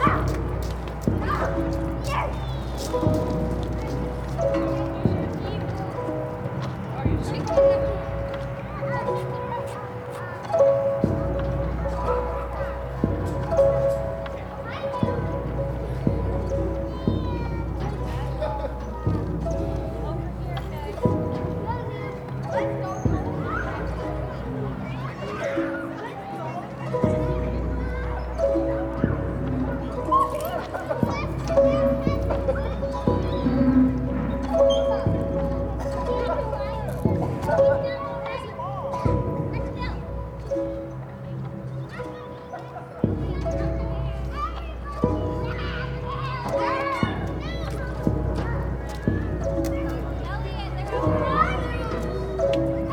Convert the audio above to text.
Ah!